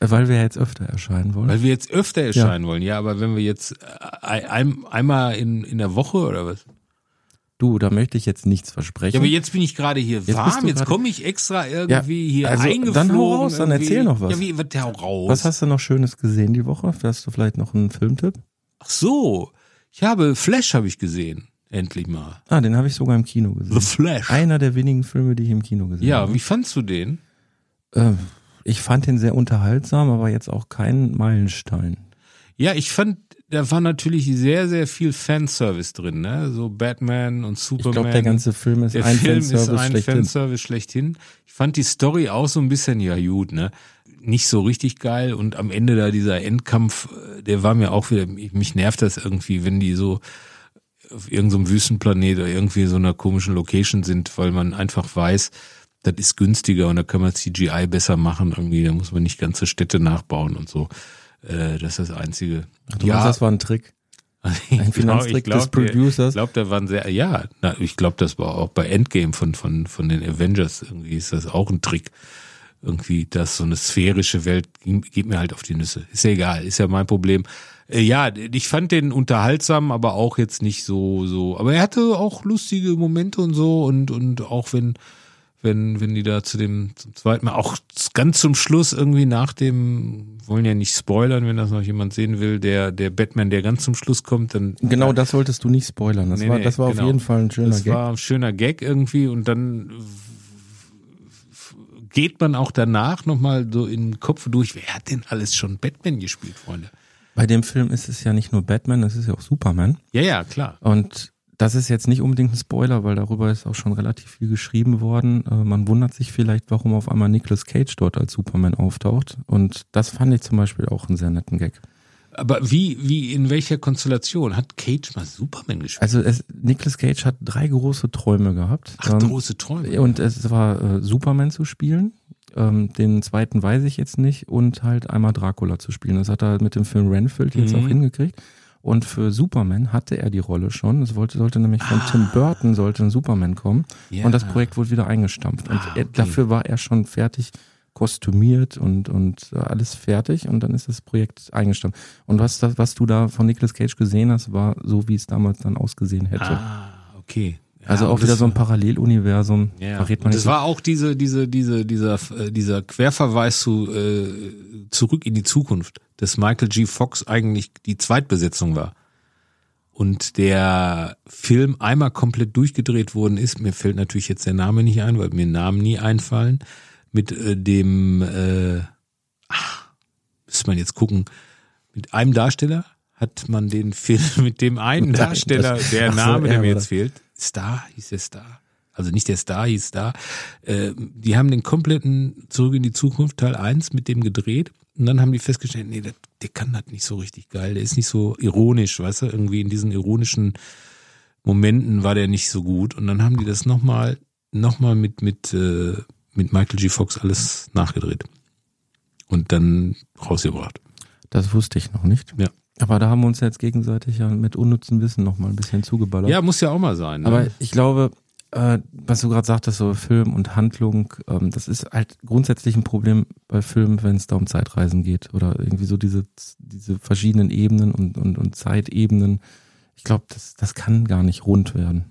B: wir. Weil wir jetzt öfter erscheinen wollen.
C: Weil wir jetzt öfter erscheinen wollen. Ja, aber wenn wir jetzt äh, ein, einmal in, in der Woche oder was?
B: Du, da möchte ich jetzt nichts versprechen.
C: Ja, aber jetzt bin ich gerade hier
B: bist
C: warm, jetzt komme ich extra irgendwie
B: Ja,
C: hier
B: also,
C: eingeflogen.
B: dann hau raus, dann erzähl noch was.
C: Ja, wie, was, hau raus.
B: Was hast du noch Schönes gesehen die Woche? Hast du vielleicht noch einen Filmtipp?
C: Ach so, ich habe Flash habe ich gesehen, endlich mal.
B: Ah, den habe ich sogar im Kino gesehen.
C: The Flash.
B: Einer der wenigen Filme, die ich im Kino gesehen
C: Ja,
B: habe.
C: wie fandst du den?
B: Äh, ich fand den sehr unterhaltsam, aber jetzt auch kein Meilenstein.
C: Ja, ich fand, da war natürlich sehr, sehr viel Fanservice drin, ne? So Batman und
B: Ich
C: Superman.
B: glaube, der ganze Film ist
C: der
B: ein
C: Film ist
B: Fanservice
C: ein
B: schlechthin.
C: Fanservice schlechthin. Ich fand die Story auch so ein bisschen, ja gut, ne? Nicht so richtig geil und am Ende da dieser Endkampf, äh, der war mir auch wieder, mich nervt das irgendwie, wenn die so auf irgendeinem Wüstenplanet oder irgendwie so einer komischen Location sind, weil man einfach weiß, das ist günstiger und da kann man CGI besser machen irgendwie, da muss man nicht ganze Städte nachbauen und so. Äh, das ist das Einzige.
B: Du meinst, das war ein Trick. Ein Finanztrick des Producers?
C: Ich glaube, da waren sehr, ja, na, ich glaube, das war auch bei Endgame von, von, von den Avengers irgendwie ist das auch ein Trick. Irgendwie, dass so eine sphärische Welt geht mir halt auf die Nüsse. Ist ja egal, ist ja mein Problem. Äh, ja, ich fand den unterhaltsam, aber auch jetzt nicht so, so, aber er hatte auch lustige Momente und so und, und auch wenn, wenn, wenn die da zu dem, zum zweiten Mal, auch ganz zum Schluss irgendwie nach dem, wollen ja nicht spoilern, wenn das noch jemand sehen will, der, der Batman, der ganz zum Schluss kommt, dann.
B: Genau, das solltest du nicht spoilern. Das
C: Nee,
B: war, das war
C: genau.
B: auf jeden Fall ein schöner
C: Das
B: Gag.
C: war ein schöner Gag irgendwie und dann geht man auch danach nochmal so in den Kopf durch, wer hat denn alles schon Batman gespielt, Freunde?
B: Bei dem Film ist es ja nicht nur Batman, es ist ja auch Superman.
C: Ja, ja, klar.
B: Und das ist jetzt nicht unbedingt ein Spoiler, weil darüber ist auch schon relativ viel geschrieben worden. Äh, man wundert sich vielleicht, warum auf einmal Nicolas Cage dort als Superman auftaucht. Und das fand ich zum Beispiel auch einen sehr netten Gag.
C: Aber wie, wie, in welcher Konstellation? Hat Cage mal Superman gespielt?
B: Also es, Nicolas Cage hat drei große Träume gehabt.
C: Ach,
B: Ähm,
C: große Träume.
B: Und es war äh, Superman zu spielen. Ähm, den zweiten weiß ich jetzt nicht. Und halt einmal Dracula zu spielen. Das hat er mit dem Film Renfield jetzt
C: Mhm.
B: auch hingekriegt. Und für Superman hatte er die Rolle schon. Es wollte, sollte nämlich von
C: Ah.
B: Tim Burton sollte ein Superman kommen.
C: Ja.
B: Und das Projekt wurde wieder eingestampft. Und
C: Ah, okay.
B: dafür war er schon fertig kostümiert und, und äh, alles fertig. Und dann ist das Projekt eingestampft. Und was, das, was du da von Nicolas Cage gesehen hast, war so, wie es damals dann ausgesehen hätte.
C: Ah, okay. Ja,
B: also auch wieder so ein Paralleluniversum.
C: Ja,
B: Verrät man
C: und
B: nicht
C: das
B: so.
C: war auch diese, diese, diese, dieser, äh, dieser Querverweis zu äh, zurück in die Zukunft, dass Michael G. Fox eigentlich die Zweitbesetzung war. Und der Film einmal komplett durchgedreht worden ist, mir fällt natürlich jetzt der Name nicht ein, weil mir Namen nie einfallen, mit äh, dem, äh, ach, müsste man jetzt gucken, mit einem Darsteller hat man den Film mit dem einen Darsteller, der
B: so,
C: Name, der
B: er
C: mir jetzt fehlt, Star, hieß der Star. Also nicht der Star, hieß Star. Äh, die haben den kompletten Zurück in die Zukunft Teil 1 mit dem gedreht und dann haben die festgestellt, nee, der, der kann das nicht so richtig geil, der ist nicht so ironisch, weißt du, irgendwie in diesen ironischen Momenten war der nicht so gut und dann haben die das nochmal noch mal mit mit äh, mit Michael G. Fox alles nachgedreht und dann rausgebracht.
B: Das wusste ich noch nicht.
C: Ja.
B: Aber da haben wir uns jetzt gegenseitig ja mit unnützem Wissen noch mal ein bisschen zugeballert.
C: Ja, muss ja auch mal sein. Ne?
B: Aber ich glaube, äh, was du gerade sagtest, so Film und Handlung, ähm, das ist halt grundsätzlich ein Problem bei Filmen, wenn es da um Zeitreisen geht oder irgendwie so diese, diese verschiedenen Ebenen und, und, und Zeitebenen. Ich glaube, das, das kann gar nicht rund werden.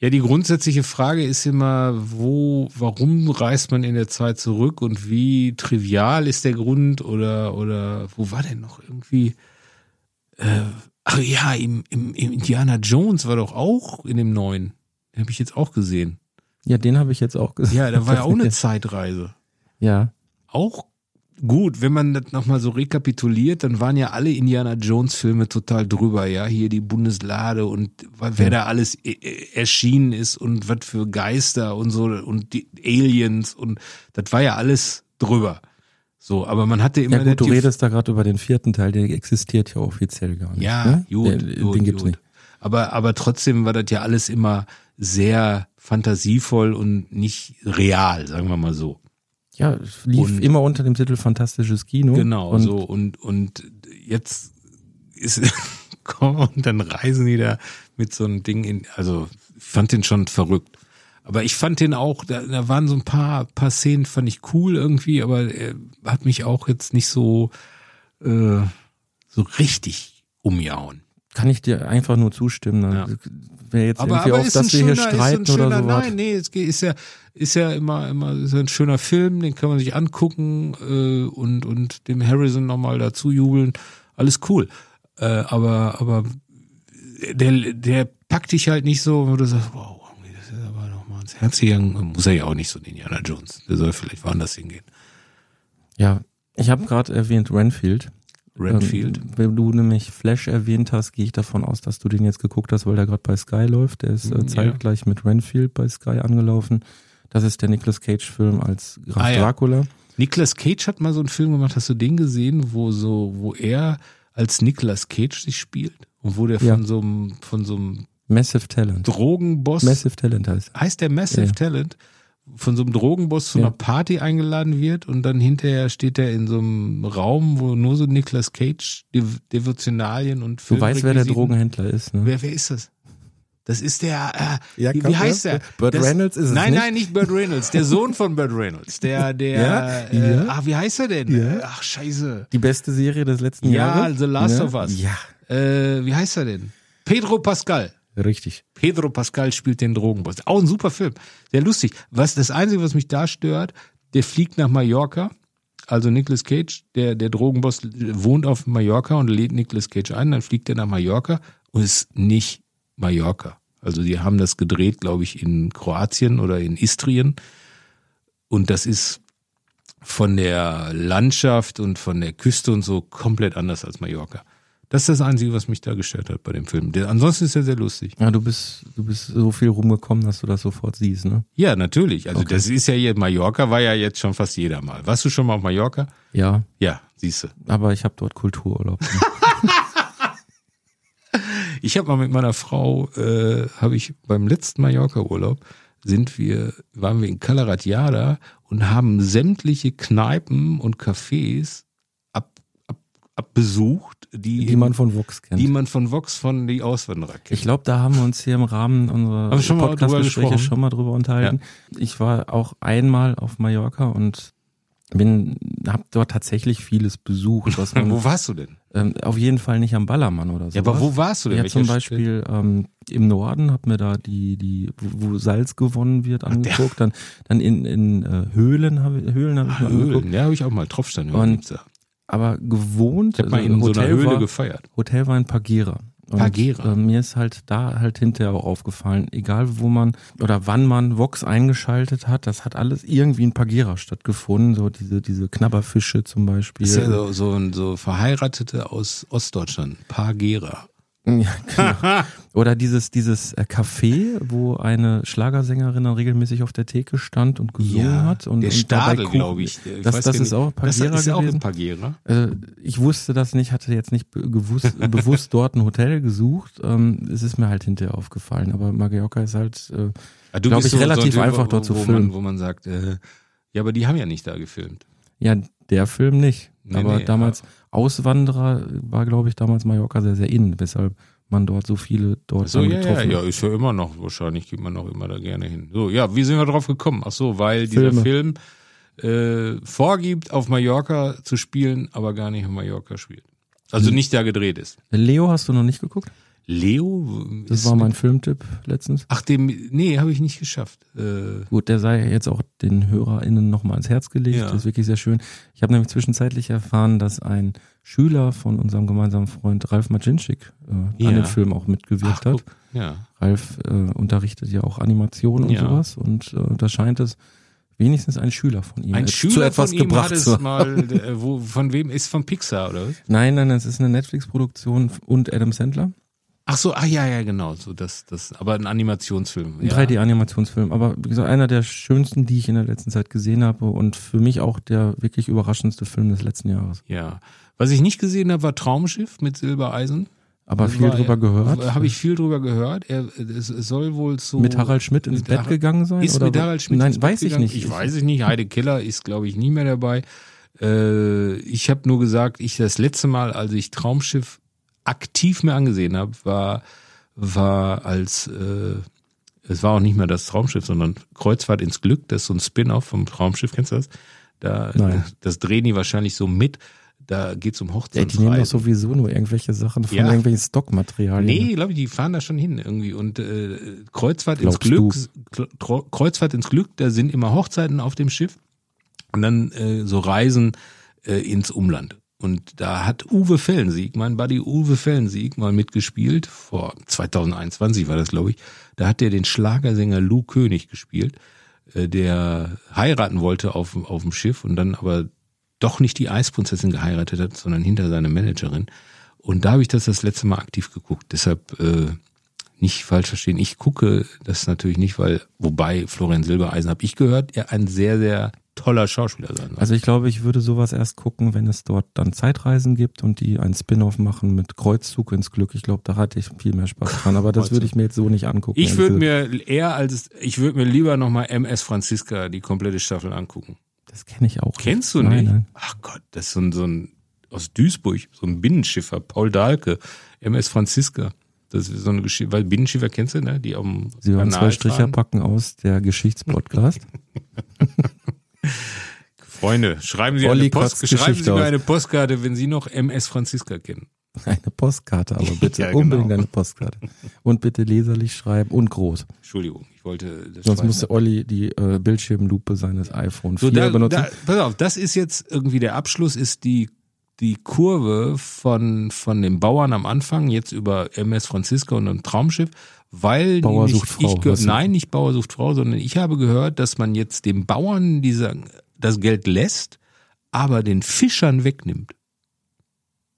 C: Ja, die grundsätzliche Frage ist immer, wo, warum reist man in der Zeit zurück und wie trivial ist der Grund oder, oder wo war denn noch irgendwie, äh, ach ja, im, im, im Indiana Jones war doch auch in dem neuen. Den habe ich jetzt auch gesehen.
B: Ja, den habe ich jetzt auch gesehen.
C: Ja, da war ja auch eine Zeitreise.
B: Ja,
C: Auch gut, wenn man das nochmal so rekapituliert, dann waren ja alle Indiana Jones Filme total drüber, ja, hier die Bundeslade und wer da alles äh, äh, erschienen ist und was für Geister und so und die Aliens und das war ja alles drüber. So, aber man hatte immer
B: ja gut, du redest da gerade über den vierten Teil, der existiert ja offiziell gar nicht.
C: ja,
B: ne?
C: gut,
B: den,
C: gut,
B: den gibt's
C: gut.
B: nicht.
C: Aber, aber trotzdem war das ja alles immer sehr fantasievoll und nicht real, sagen wir mal so.
B: Ja, es lief
C: Und-
B: immer unter dem Titel Fantastisches Kino.
C: Genau,
B: und
C: so und und jetzt ist komm, und dann reisen die da mit so einem Ding in, also fand den schon verrückt. Aber ich fand den auch, da, da waren so ein paar paar Szenen fand ich cool irgendwie, aber er hat mich auch jetzt nicht so äh, so richtig umjauen.
B: Kann ich dir einfach nur zustimmen.
C: Ja.
B: Wäre jetzt
C: Aber,
B: irgendwie
C: aber
B: auf,
C: ist ein
B: dass wir
C: schöner,
B: hier
C: ein
B: streiten
C: schöner,
B: oder so.
C: nein, nee, es ist ja, ist ja immer, immer, ja ein schöner Film, den kann man sich angucken äh, und und dem Harrison nochmal dazu jubeln, alles cool. Äh, aber aber der der packt dich halt nicht so, wo du sagst, wow, das ist aber nochmal ans Herz gegangen. Muss er ja auch nicht so, den Indiana Jones. Der soll vielleicht woanders hingehen.
B: Ja, ich habe gerade erwähnt Renfield.
C: Renfield.
B: Ähm, wenn du nämlich Flash erwähnt hast, gehe ich davon aus, dass du den jetzt geguckt hast, weil der gerade bei Sky läuft. Der ist
C: Ja.
B: äh, zeitgleich mit Renfield bei Sky angelaufen. Das ist der Nicolas Cage-Film als Graf
C: Ah, ja.
B: Dracula.
C: Nicolas Cage hat mal so einen Film gemacht, hast du den gesehen, wo so, wo er als Nicolas Cage sich spielt und wo der
B: Ja.
C: von so einem, von so einem
B: Massive Talent.
C: Drogenboss,
B: Massive Talent heißt
C: heißt der Massive
B: Ja.
C: Talent, von so einem Drogenboss zu
B: Ja.
C: einer Party eingeladen wird und dann hinterher steht er in so einem Raum, wo nur so Nicolas Cage Dev Devotionalien und
B: Du weißt, wer der Drogenhändler ist, ne?
C: Wer, wer ist das? Das ist der, äh,
B: Ja,
C: wie, wie heißt
B: ja.
C: der?
B: Burt
C: das,
B: Reynolds ist es
C: Nein,
B: nicht?
C: nein, nicht Burt Reynolds. Der Sohn von Burt Reynolds. Der, der,
B: Ja?
C: äh,
B: Ja?
C: ach, wie heißt er denn?
B: Ja?
C: Ach, scheiße.
B: Die beste Serie des letzten
C: Ja,
B: Jahres?
C: The Last of Us.
B: Ja,
C: Äh, wie heißt er denn? Pedro Pascal.
B: Richtig.
C: Pedro Pascal spielt den Drogenboss. Auch ein super Film. Sehr lustig. Was, das Einzige, was mich da stört, der fliegt nach Mallorca. Also Nicolas Cage, der, der Drogenboss wohnt auf Mallorca und lädt Nicolas Cage ein, dann fliegt er nach Mallorca und ist nicht Mallorca. Also die haben das gedreht, glaube ich, in Kroatien oder in Istrien. Und das ist von der Landschaft und von der Küste und so komplett anders als Mallorca. Das ist das Einzige, was mich da gestört hat bei dem Film. Der, ansonsten ist er sehr lustig.
B: Ja, du bist, du bist so viel rumgekommen, dass du das sofort siehst, ne?
C: Ja, natürlich. Also
B: Okay.
C: das ist ja jetzt, Mallorca war ja jetzt schon fast jeder mal. Warst du schon mal auf Mallorca?
B: Ja,
C: Ja, siehst du.
B: aber ich habe dort Kultururlaub.
C: Ich habe mal mit meiner Frau, äh, habe ich beim letzten Mallorca-Urlaub, sind wir, waren wir in Calaratiada und haben sämtliche Kneipen und Cafés ab, ab, besucht, die,
B: Die man von Vox kennt.
C: die man von Vox von die Auswanderer kennt.
B: Ich glaube, da haben wir uns hier im Rahmen unserer
C: mal
B: Podcast-Gespräche schon mal drüber unterhalten. Ich war auch einmal auf Mallorca und bin, habe dort tatsächlich vieles besucht, man
C: wo warst du denn?
B: ähm, auf jeden Fall nicht am Ballermann oder so.
C: Ja, aber wo warst du denn?
B: Ja, zum Beispiel ähm, im Norden hab mir da die, die, wo Salz gewonnen wird, angeguckt. Dann, dann in, in äh, Höhlen habe Höhlen hab ich mir
C: Ah,
B: angeguckt.
C: Höhlen. Ja, habe ich auch mal Tropfstein
B: Und Aber gewohnt,
C: Ich habe mal
B: also
C: in so einer
B: Hotel
C: Höhle
B: war,
C: gefeiert.
B: Hotel war in Pagera. Und,
C: Pagera.
B: Äh, mir ist halt da halt hinterher auch aufgefallen, egal wo man oder wann man Vox eingeschaltet hat, das hat alles irgendwie in Pagera stattgefunden. So diese, diese Knabberfische zum Beispiel.
C: Ist ja so, so, ein- so Verheiratete aus Ostdeutschland. Pagera.
B: Ja, genau. Oder dieses, dieses äh, Café, wo eine Schlagersängerin dann regelmäßig auf der Theke stand und gesungen hat. Und,
C: der
B: und
C: Stadel, glaube ich. Ich
B: Das, das ist auch
C: nicht. Das
B: Pagera
C: ist auch
B: gewesen.
C: ein Pagera.
B: Äh, ich wusste das nicht, hatte jetzt nicht gewusst, bewusst dort ein Hotel gesucht. Ähm, es ist mir halt hinterher aufgefallen. Aber Mallorca ist halt, äh,
C: Ah, du
B: Glaub
C: bist
B: ich, relativ
C: Typ,
B: einfach
C: wo-
B: dort zu
C: wo
B: filmen.
C: Man, wo man sagt, äh, ja, aber die haben ja nicht da gefilmt.
B: ja, der Film nicht.
C: Nee,
B: aber
C: nee,
B: damals Auswanderer war, glaube ich, damals Mallorca sehr, sehr in, weshalb man dort so viele dort
C: So, ja, ja,
B: getroffen
C: ja,
B: hat.
C: ist ja immer noch, wahrscheinlich geht man noch immer da gerne hin. So, ja, wie sind wir drauf gekommen? Ach so, weil dieser
B: Filme.
C: Film äh, vorgibt, auf Mallorca zu spielen, aber gar nicht auf Mallorca spielt. Also nicht da gedreht ist.
B: Leo hast du noch nicht geguckt?
C: Leo?
B: Das war mein Filmtipp letztens.
C: Ach, dem, nee, habe ich nicht geschafft. Äh,
B: Gut, der sei jetzt auch den HörerInnen nochmal ans Herz gelegt.
C: Ja.
B: Das ist wirklich sehr schön. Ich habe nämlich zwischenzeitlich erfahren, dass ein Schüler von unserem gemeinsamen Freund Ralf Macinczyk äh,
C: Ja.
B: an dem Film auch mitgewirkt
C: ach,
B: hat.
C: guck, ja.
B: Ralf äh, unterrichtet ja auch Animation und
C: Ja.
B: sowas und äh, da scheint es wenigstens ein Schüler von ihm
C: Ein Schüler
B: zu etwas
C: von ihm
B: gebracht
C: hat es
B: zu
C: mal, äh, wo, von wem ist von Pixar oder was?
B: Nein, nein, es ist eine Netflix-Produktion und Adam Sandler.
C: Ach so, ah ja, ja, genau, so das, das, aber ein Animationsfilm.
B: Ein
C: Ja.
B: 3D-Animationsfilm. Aber wie gesagt, einer der schönsten, die ich in der letzten Zeit gesehen habe und für mich auch der wirklich überraschendste Film des letzten Jahres.
C: Ja. Was ich nicht gesehen habe, war Traumschiff mit Silbereisen.
B: Aber viel
C: War-
B: drüber gehört.
C: Habe ich viel drüber gehört. Er, es, es soll wohl so.
B: mit Harald Schmidt ins Bett
C: Harald-
B: gegangen sein?
C: Ist
B: oder
C: mit Harald Schmidt
B: Nein,
C: ins Bett
B: weiß ich
C: gegangen?
B: nicht.
C: Ich weiß es nicht. Heide Keller ist, glaube ich, nie mehr dabei. Äh, ich habe nur gesagt, ich das letzte Mal, als ich Traumschiff aktiv mir angesehen habe, war, war als äh, es war auch nicht mehr das Traumschiff, sondern Kreuzfahrt ins Glück. Das ist so ein Spin-off vom Traumschiff. Kennst du das? Da,
B: Nein.
C: das drehen die wahrscheinlich so mit. Da geht's um
B: Ja, die nehmen doch sowieso nur irgendwelche Sachen von
C: Ja.
B: irgendwelchen Stockmaterialien.
C: Nee, glaube ich, die fahren da schon hin irgendwie. Und äh, Kreuzfahrt ins
B: Glaubst
C: Glück, Kle- Kreuzfahrt ins Glück, da sind immer Hochzeiten auf dem Schiff und dann äh, so Reisen äh, ins Umland. Und da hat Uwe Fellensieg, mein Buddy Uwe Fellensieg, mal mitgespielt. Vor 2021 war das, glaube ich. Da hat er den Schlagersänger Lou König gespielt, äh, der heiraten wollte auf, auf dem Schiff und dann aber doch nicht die Eisprinzessin geheiratet hat, sondern hinter seine Managerin. Und da habe ich das das letzte Mal aktiv geguckt. Deshalb äh, nicht falsch verstehen. Ich gucke das natürlich nicht, weil, wobei Florian Silbereisen, habe ich gehört, er ein sehr, sehr toller Schauspieler sein soll.
B: Also ich glaube, ich würde sowas erst gucken, wenn es dort dann Zeitreisen gibt und die ein Spin-off machen mit Kreuzzug ins Glück. Ich glaube, da hatte ich viel mehr Spaß dran. Aber das würde ich mir jetzt so nicht angucken.
C: Ich würde mir eher als, ich würde mir lieber nochmal MS Franziska, die komplette Staffel angucken.
B: Das kenne ich auch.
C: Kennst du
B: Nein,
C: nicht?
B: Nein.
C: Ach Gott, das ist so ein, so ein, aus Duisburg, so ein Binnenschiffer, Paul Dahlke, MS Franziska. Das ist so eine Geschichte, weil Binnenschiffer kennst du, ne? Die dem
B: Sie
C: Kanal
B: zwei Stricher
C: fahren.
B: packen aus der Geschichtspodcast.
C: Freunde, schreiben Sie,
B: Olli
C: eine Post, schreiben Sie mir eine Postkarte, wenn Sie noch MS Franziska kennen.
B: Eine Postkarte, aber bitte
C: Ja, genau.
B: unbedingt eine Postkarte. Und bitte leserlich schreiben und groß.
C: Entschuldigung, ich wollte das
B: Sonst musste Olli die äh, Bildschirmlupe seines iPhone 4
C: So, da,
B: benutzen.
C: da, pass auf, das ist jetzt irgendwie der Abschluss, ist die, die Kurve von, von den Bauern am Anfang, jetzt über MS Franziska und ein Traumschiff, weil
B: Bauer sucht Frau,
C: ich
B: du-
C: nein, nicht Bauer sucht Frau, sondern ich habe gehört, dass man jetzt dem Bauern dieser, das Geld lässt, aber den Fischern wegnimmt.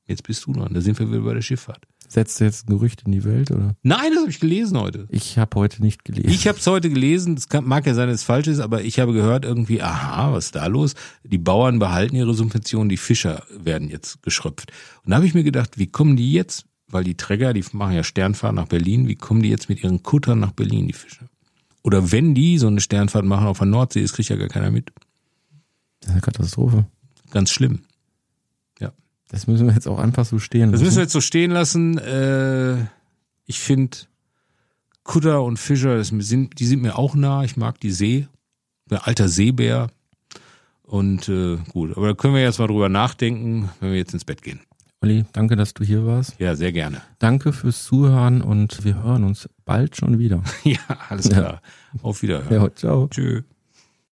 C: Jetzt bist du dran, da sind wir wieder bei der Schifffahrt.
B: Setzt du jetzt ein Gerücht in die Welt oder?
C: Nein, das habe ich gelesen heute.
B: Ich habe heute nicht gelesen.
C: Ich habe es heute gelesen, es mag ja sein, dass es falsch ist, aber ich habe gehört irgendwie, aha, was ist da los? Die Bauern behalten ihre Subventionen, die Fischer werden jetzt geschröpft. Und da habe ich mir gedacht, wie kommen die jetzt, weil die Träger, die machen ja Sternfahrt nach Berlin, wie kommen die jetzt mit ihren Kuttern nach Berlin, die Fischer? Oder wenn die so eine Sternfahrt machen auf der Nordsee, das kriegt ja gar keiner mit.
B: das ist eine Katastrophe.
C: Ganz schlimm. Ja.
B: Das müssen wir jetzt auch einfach so stehen
C: Das
B: lassen.
C: müssen wir jetzt so stehen lassen. Äh, ich finde Kutter und Fischer, das sind, die sind mir auch nah. Ich mag die See. Ein alter Seebär. Und äh, gut, aber da können wir jetzt mal drüber nachdenken, wenn wir jetzt ins Bett gehen.
B: Olli, danke, dass du hier warst.
C: Ja, sehr gerne.
B: Danke fürs Zuhören und wir hören uns bald schon wieder.
C: Ja, alles klar. Auf Wiederhören.
B: Ja, ciao.
C: Tschö.